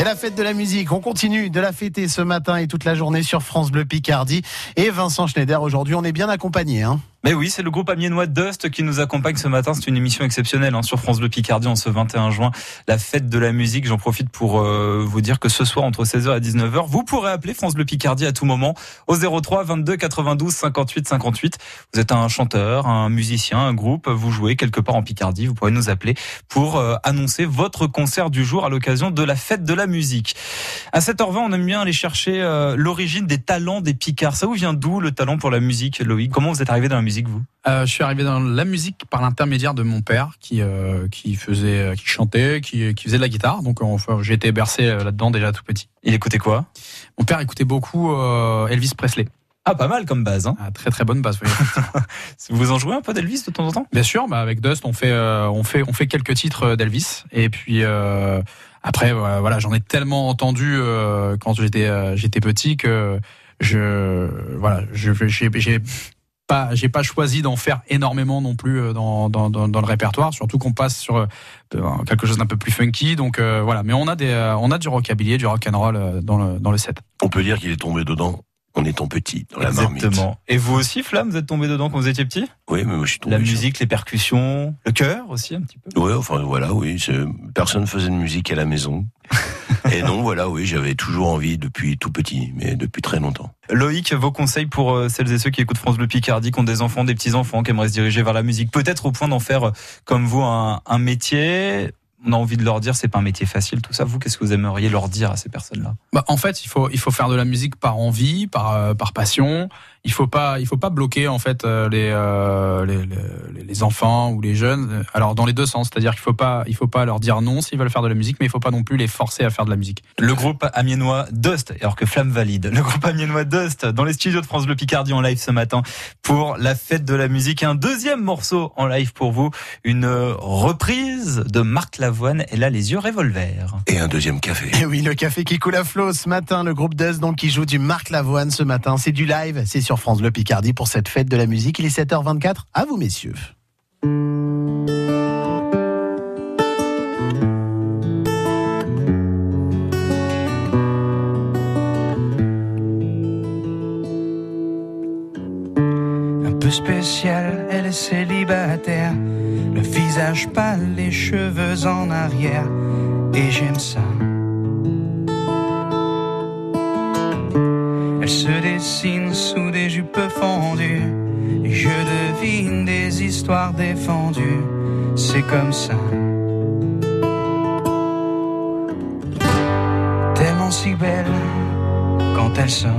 Et la fête de la musique, on continue de la fêter ce matin et toute la journée sur France Bleu Picardie. Et Vincent Schneider, aujourd'hui, on est bien accompagné. Hein mais oui, c'est le groupe amiénois Dust qui nous accompagne ce matin. C'est une émission exceptionnelle hein, sur France Bleu Picardie en ce 21 juin. La fête de la musique. J'en profite pour euh, vous dire que ce soir, entre 16h et 19h, vous pourrez appeler France Bleu Picardie à tout moment au 03 22 92 58 58. Vous êtes un chanteur, un musicien, un groupe, vous jouez quelque part en Picardie. Vous pourrez nous appeler pour euh, annoncer votre concert du jour à l'occasion de la fête de la musique. À 7h20, on aime bien aller chercher euh, l'origine des talents des Picards. Ça vous vient d'où le talent pour la musique, Loïc? Comment vous êtes arrivé dans la musique? Vous? Euh, Je suis arrivé dans la musique par l'intermédiaire de mon père qui euh, qui faisait, euh, qui chantait, qui, qui faisait de la guitare. Donc enfin, j'ai été bercé là-dedans déjà tout petit. Il écoutait quoi? Mon père écoutait beaucoup Elvis Presley. Ah, pas mal comme base. Hein. Ah, très très bonne base. Oui. vous en jouez un peu d'Elvis de temps en temps? Bien sûr. Bah, avec Dust, on fait on fait on fait quelques titres d'Elvis et puis. après, voilà, j'en ai tellement entendu quand j'étais j'étais petit que je voilà, j'ai pas, j'ai pas choisi d'en faire énormément non plus euh, dans, dans, dans, dans le répertoire, surtout qu'on passe sur euh, quelque chose d'un peu plus funky. Donc euh, voilà, mais on a des, on a du rockabilly, du rock and roll dans le dans le set. On peut dire qu'il est tombé dedans en étant petit dans la Exactement. Et vous aussi, Flamme, vous êtes tombé dedans quand vous étiez petit? Oui, mais moi je suis tombé. La musique, les percussions, le chœur aussi un petit peu. Oui, enfin voilà, oui. Personne faisait de musique à la maison. Et non, voilà, oui, j'avais toujours envie depuis tout petit, mais depuis très longtemps. Loïc, vos conseils pour euh, celles et ceux qui écoutent France Bleu Picardie, qui ont des enfants, des petits-enfants, qui aimeraient se diriger vers la musique, peut-être au point d'en faire, euh, comme vous, un, un métier? On a envie de leur dire c'est pas un métier facile tout ça. Vous qu'est-ce que vous aimeriez leur dire à ces personnes là bah, en fait il faut il faut faire de la musique par envie par euh, par passion il faut pas il faut pas bloquer en fait euh, euh, les, les, les enfants ou les jeunes alors dans les deux sens. C'est-à-dire qu'il faut pas il faut pas leur dire non s'ils veulent faire de la musique mais il faut pas non plus les forcer à faire de la musique. Le groupe amiénois Dust alors que Flamme valide. Le groupe amiénois Dust dans les studios de France Bleu Picardie en live ce matin pour la fête de la musique. Un deuxième morceau en live pour vous. Une reprise de Marc Lavoine et là les yeux revolver et un deuxième café. Et oui le café qui coule à flot ce matin. Le groupe Dust donc qui joue du Marc Lavoine ce matin. C'est du live c'est sur France Bleu Picardie pour cette fête de la musique. Il est 7h24. À vous, messieurs. Un peu spécial, elle est célibataire. Le visage pâle, les cheveux en arrière. Et j'aime ça. se dessine des histoires défendues. C'est comme ça. Tellement si belle quand elle sort.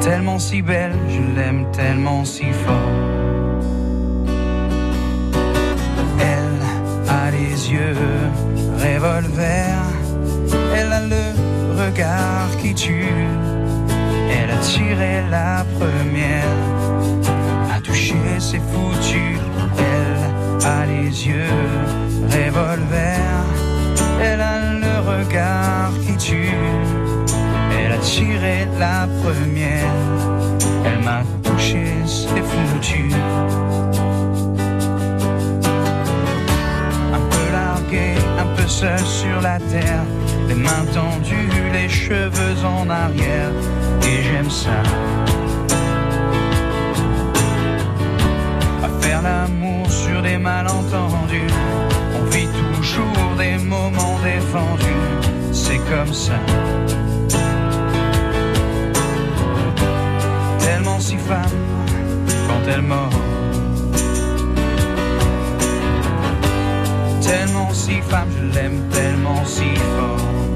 Tellement si belle, je l'aime tellement si fort. Elle a les yeux revolver elle a le regard qui tue. La première, a touché ses foutus. Elle a les yeux revolver. Elle a le regard qui tue. Elle a tiré la première. Elle m'a touché ses foutus. Un peu largué, seul sur la terre les mains tendues, les cheveux en arrière, et j'aime ça. À faire l'amour sur des malentendus, on vit toujours des moments défendus, c'est comme ça. Si femme, je l'aime tellement si fort.